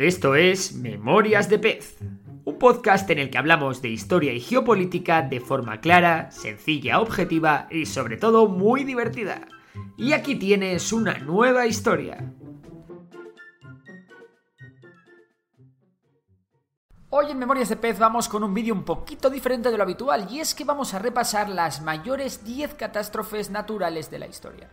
Esto es Memorias de Pez, un podcast en el que hablamos de historia y geopolítica de forma clara, sencilla, objetiva y sobre todo muy divertida. Y aquí tienes una nueva historia. Hoy en Memorias de Pez vamos con un vídeo un poquito diferente de lo habitual y es que vamos a repasar las mayores 10 catástrofes naturales de la historia.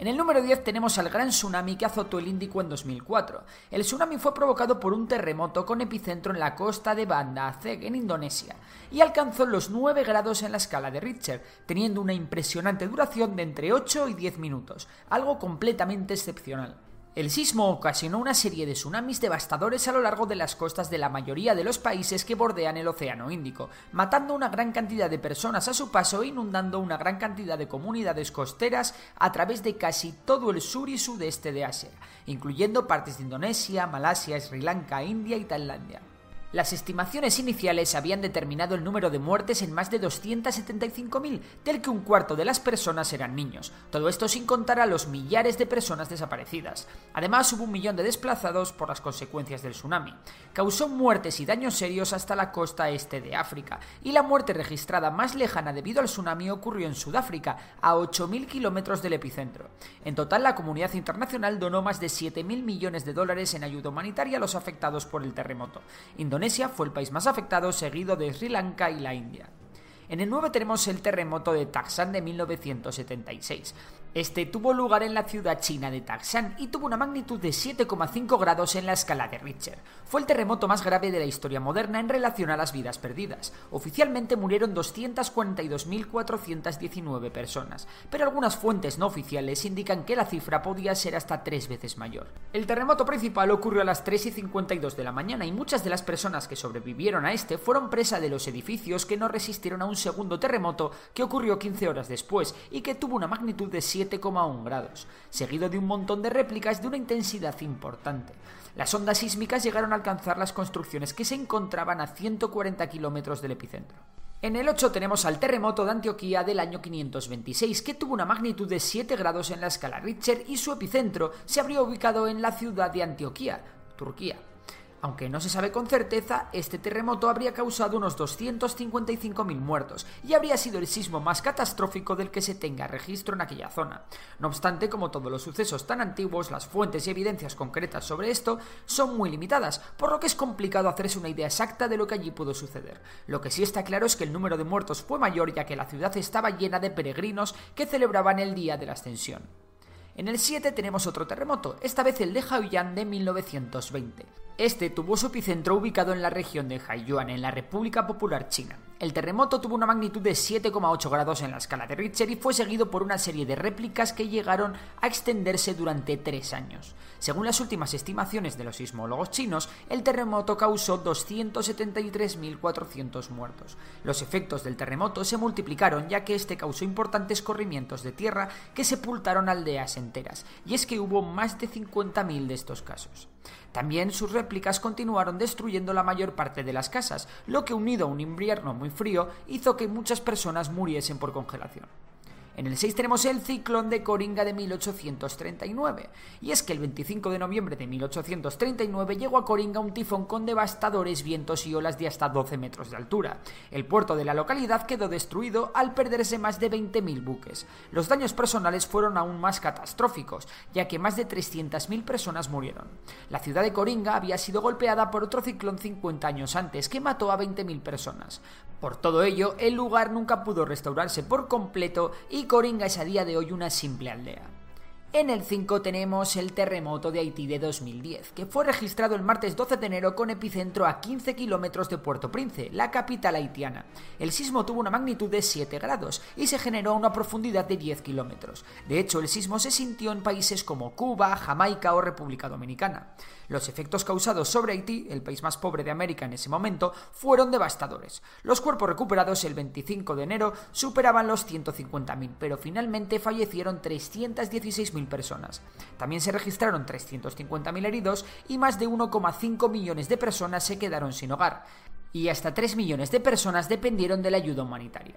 En el número 10 tenemos al gran tsunami que azotó el Índico en 2004. El tsunami fue provocado por un terremoto con epicentro en la costa de Banda Aceh, en Indonesia, y alcanzó los 9 grados en la escala de Richter, teniendo una impresionante duración de entre 8 y 10 minutos, algo completamente excepcional. El sismo ocasionó una serie de tsunamis devastadores a lo largo de las costas de la mayoría de los países que bordean el Océano Índico, matando una gran cantidad de personas a su paso e inundando una gran cantidad de comunidades costeras a través de casi todo el sur y sudeste de Asia, incluyendo partes de Indonesia, Malasia, Sri Lanka, India y Tailandia. Las estimaciones iniciales habían determinado el número de muertes en más de 275.000, del que un cuarto de las personas eran niños. Todo esto sin contar a los millares de personas desaparecidas. Además, hubo un millón de desplazados por las consecuencias del tsunami. Causó muertes y daños serios hasta la costa este de África, y la muerte registrada más lejana debido al tsunami ocurrió en Sudáfrica, a 8.000 kilómetros del epicentro. En total, la comunidad internacional donó más de 7.000 millones de dólares en ayuda humanitaria a los afectados por el terremoto. Fue el país más afectado, seguido de Sri Lanka y la India. En el 9 tenemos el terremoto de Taxan de 1976. Este tuvo lugar en la ciudad china de Taxan y tuvo una magnitud de 7,5 grados en la escala de Richter. Fue el terremoto más grave de la historia moderna en relación a las vidas perdidas. Oficialmente murieron 242.419 personas, pero algunas fuentes no oficiales indican que la cifra podía ser hasta tres veces mayor. El terremoto principal ocurrió a las 3 y 52 de la mañana y muchas de las personas que sobrevivieron a este fueron presa de los edificios que no resistieron a un segundo terremoto que ocurrió 15 horas después y que tuvo una magnitud de 7,1 grados, seguido de un montón de réplicas de una intensidad importante. Las ondas sísmicas llegaron a alcanzar las construcciones que se encontraban a 140 kilómetros del epicentro. En el 8 tenemos al terremoto de Antioquía del año 526, que tuvo una magnitud de 7 grados en la escala Richter y su epicentro se habría ubicado en la ciudad de Antioquía, Turquía. Aunque no se sabe con certeza, este terremoto habría causado unos 255.000 muertos y habría sido el sismo más catastrófico del que se tenga registro en aquella zona. No obstante, como todos los sucesos tan antiguos, las fuentes y evidencias concretas sobre esto son muy limitadas, por lo que es complicado hacerse una idea exacta de lo que allí pudo suceder. Lo que sí está claro es que el número de muertos fue mayor ya que la ciudad estaba llena de peregrinos que celebraban el día de la ascensión. En el 7 tenemos otro terremoto, esta vez el de Haoyang de 1920. Este tuvo su epicentro ubicado en la región de Haiyuan, en la República Popular China. El terremoto tuvo una magnitud de 7,8 grados en la escala de Richter y fue seguido por una serie de réplicas que llegaron a extenderse durante tres años. Según las últimas estimaciones de los sismólogos chinos, el terremoto causó 273.400 muertos. Los efectos del terremoto se multiplicaron ya que este causó importantes corrimientos de tierra que sepultaron aldeas enteras, y es que hubo más de 50.000 de estos casos. También sus réplicas continuaron destruyendo la mayor parte de las casas, lo que unido a un invierno muy frío hizo que muchas personas muriesen por congelación. En el 6 tenemos el ciclón de Coringa de 1839. Y es que el 25 de noviembre de 1839 llegó a Coringa un tifón con devastadores vientos y olas de hasta 12 metros de altura. El puerto de la localidad quedó destruido al perderse más de 20.000 buques. Los daños personales fueron aún más catastróficos, ya que más de 300.000 personas murieron. La ciudad de Coringa había sido golpeada por otro ciclón 50 años antes, que mató a 20.000 personas. Por todo ello, el lugar nunca pudo restaurarse por completo y Coringa es a día de hoy una simple aldea. En el 5 tenemos el terremoto de Haití de 2010, que fue registrado el martes 12 de enero con epicentro a 15 kilómetros de Puerto Prince, la capital haitiana. El sismo tuvo una magnitud de 7 grados y se generó a una profundidad de 10 kilómetros. De hecho, el sismo se sintió en países como Cuba, Jamaica o República Dominicana. Los efectos causados sobre Haití, el país más pobre de América en ese momento, fueron devastadores. Los cuerpos recuperados el 25 de enero superaban los 150.000, pero finalmente fallecieron 316.000 personas. También se registraron 350.000 heridos y más de 1,5 millones de personas se quedaron sin hogar. Y hasta 3 millones de personas dependieron de la ayuda humanitaria.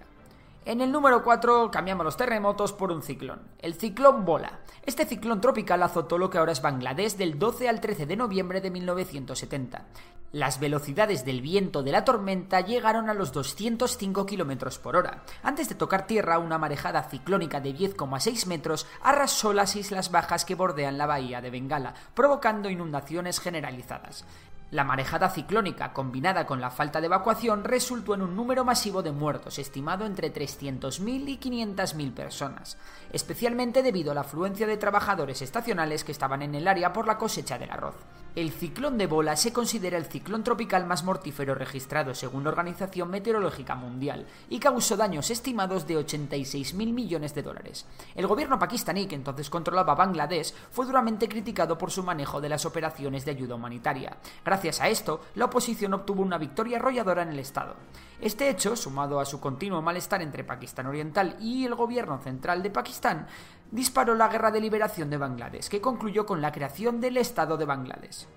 En el número 4 cambiamos los terremotos por un ciclón, el ciclón Bola. Este ciclón tropical azotó lo que ahora es Bangladesh del 12 al 13 de noviembre de 1970. Las velocidades del viento de la tormenta llegaron a los 205 km por hora. Antes de tocar tierra, una marejada ciclónica de 10,6 metros arrasó las islas bajas que bordean la bahía de Bengala, provocando inundaciones generalizadas. La marejada ciclónica, combinada con la falta de evacuación, resultó en un número masivo de muertos, estimado entre 300.000 y 500.000 personas, especialmente debido a la afluencia de trabajadores estacionales que estaban en el área por la cosecha del arroz. El ciclón de Bola se considera el ciclón tropical más mortífero registrado según la Organización Meteorológica Mundial y causó daños estimados de 86.000 millones de dólares. El gobierno pakistaní, que entonces controlaba Bangladesh, fue duramente criticado por su manejo de las operaciones de ayuda humanitaria. Gracias a esto, la oposición obtuvo una victoria arrolladora en el Estado. Este hecho, sumado a su continuo malestar entre Pakistán Oriental y el gobierno central de Pakistán, disparó la Guerra de Liberación de Bangladesh, que concluyó con la creación del Estado de Bangladesh.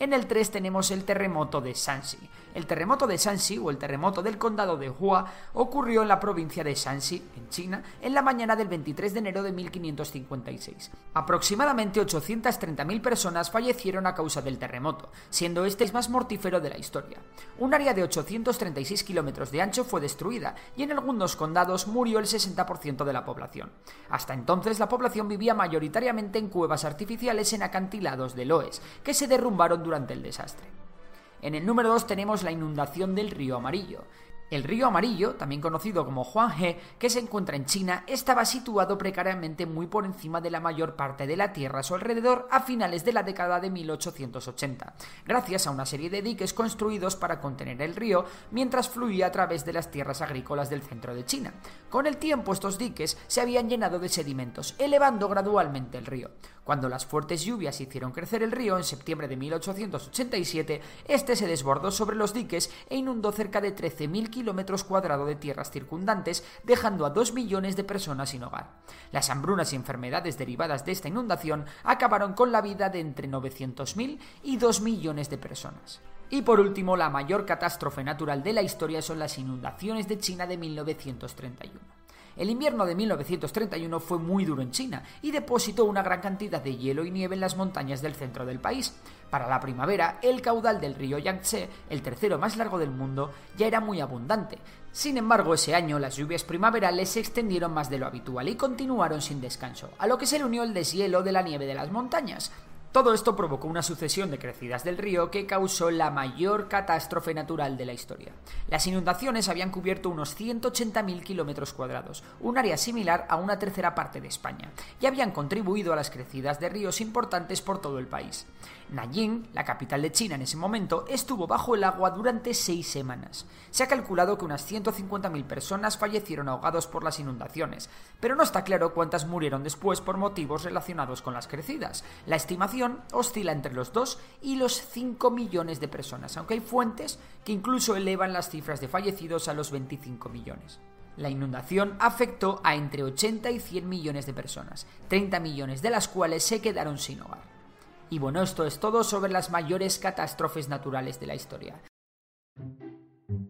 En el 3 tenemos el terremoto de Shanxi. El terremoto de Shanxi, o el terremoto del condado de Hua, ocurrió en la provincia de Shanxi, en China, en la mañana del 23 de enero de 1556. Aproximadamente 830.000 personas fallecieron a causa del terremoto, siendo este el más mortífero de la historia. Un área de 836 kilómetros de ancho fue destruida y en algunos condados murió el 60% de la población. Hasta entonces la población vivía mayoritariamente en cuevas artificiales en acantilados de loes, que se derrumbaron durante el desastre. En el número 2 tenemos la inundación del río Amarillo. El río Amarillo, también conocido como Huanghe, que se encuentra en China, estaba situado precariamente muy por encima de la mayor parte de la tierra a su alrededor a finales de la década de 1880, gracias a una serie de diques construidos para contener el río mientras fluía a través de las tierras agrícolas del centro de China. Con el tiempo estos diques se habían llenado de sedimentos, elevando gradualmente el río. Cuando las fuertes lluvias hicieron crecer el río en septiembre de 1887, este se desbordó sobre los diques e inundó cerca de 13.000 kilómetros cuadrados de tierras circundantes, dejando a 2 millones de personas sin hogar. Las hambrunas y enfermedades derivadas de esta inundación acabaron con la vida de entre 900.000 y 2 millones de personas. Y por último, la mayor catástrofe natural de la historia son las inundaciones de China de 1931. El invierno de 1931 fue muy duro en China y depositó una gran cantidad de hielo y nieve en las montañas del centro del país. Para la primavera, el caudal del río Yangtze, el tercero más largo del mundo, ya era muy abundante. Sin embargo, ese año las lluvias primaverales se extendieron más de lo habitual y continuaron sin descanso, a lo que se le unió el deshielo de la nieve de las montañas, todo esto provocó una sucesión de crecidas del río que causó la mayor catástrofe natural de la historia. Las inundaciones habían cubierto unos 180.000 kilómetros cuadrados, un área similar a una tercera parte de España, y habían contribuido a las crecidas de ríos importantes por todo el país. Nanjing, la capital de China en ese momento, estuvo bajo el agua durante seis semanas. Se ha calculado que unas 150.000 personas fallecieron ahogados por las inundaciones, pero no está claro cuántas murieron después por motivos relacionados con las crecidas. La estimación oscila entre los 2 y los 5 millones de personas, aunque hay fuentes que incluso elevan las cifras de fallecidos a los 25 millones. La inundación afectó a entre 80 y 100 millones de personas, 30 millones de las cuales se quedaron sin hogar. Y bueno, esto es todo sobre las mayores catástrofes naturales de la historia.